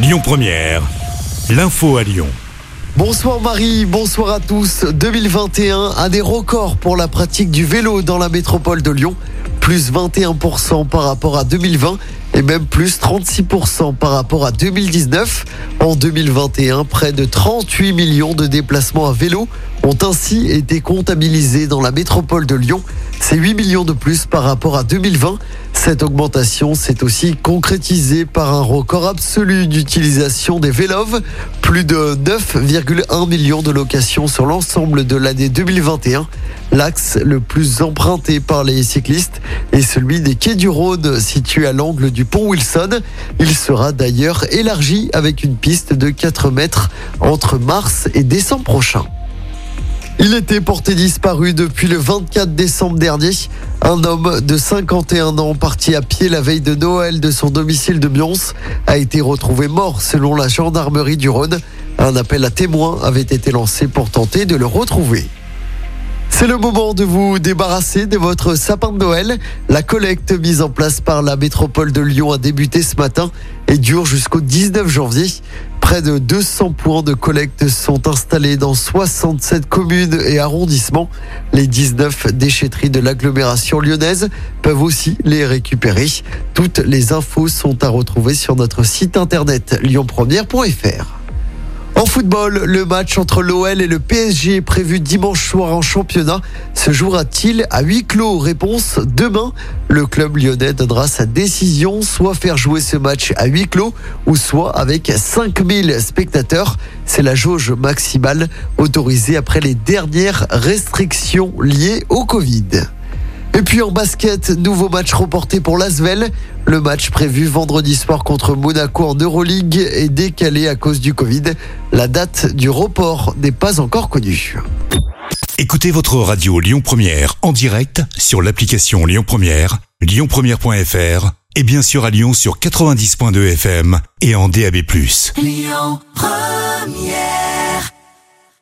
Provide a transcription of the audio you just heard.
Lyon Première, l'info à Lyon. Bonsoir Marie, bonsoir à tous. 2021 a des records pour la pratique du vélo dans la métropole de Lyon. Plus 21% par rapport à 2020 et même plus 36% par rapport à 2019. En 2021, près de 38 millions de déplacements à vélo ont ainsi été comptabilisés dans la métropole de Lyon. C'est 8 millions de plus par rapport à 2020. Cette augmentation s'est aussi concrétisée par un record absolu d'utilisation des vélos. Plus de 9,1 millions de locations sur l'ensemble de l'année 2021. L'axe le plus emprunté par les cyclistes est celui des quais du Rhône, situé à l'angle du pont Wilson. Il sera d'ailleurs élargi avec une piste de 4 mètres entre mars et décembre prochain. Il était porté disparu depuis le 24 décembre dernier. Un homme de 51 ans parti à pied la veille de Noël de son domicile de Mions a été retrouvé mort selon la gendarmerie du Rhône. Un appel à témoins avait été lancé pour tenter de le retrouver. C'est le moment de vous débarrasser de votre sapin de Noël. La collecte mise en place par la métropole de Lyon a débuté ce matin et dure jusqu'au 19 janvier. Près de 200 points de collecte sont installés dans 67 communes et arrondissements. Les 19 déchetteries de l'agglomération lyonnaise peuvent aussi les récupérer. Toutes les infos sont à retrouver sur notre site internet lyonpremière.fr. En football, le match entre l'OL et le PSG prévu dimanche soir en championnat se jouera-t-il à huis clos? Réponse demain. Le club lyonnais donnera sa décision, soit faire jouer ce match à huis clos ou soit avec 5000 spectateurs. C'est la jauge maximale autorisée après les dernières restrictions liées au Covid. Et puis en basket, nouveau match reporté pour l'Asvel. Le match prévu vendredi soir contre Monaco en Euroleague est décalé à cause du Covid. La date du report n'est pas encore connue. Écoutez votre radio Lyon Première en direct sur l'application Lyon Première, lyonpremière.fr et bien sûr à Lyon sur 90.2 FM et en DAB+. Lyon Première